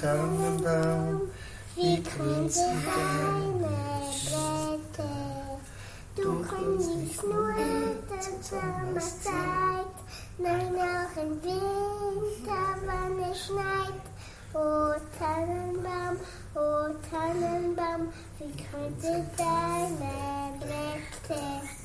Tannenbaum, wie grün sind deine Blätter. Du grünst nur zur Sommerzeit, nein, auch im Winter, wenn es schneit. O Tannenbaum, o Tannenbaum, wie grün sind deine Blätter.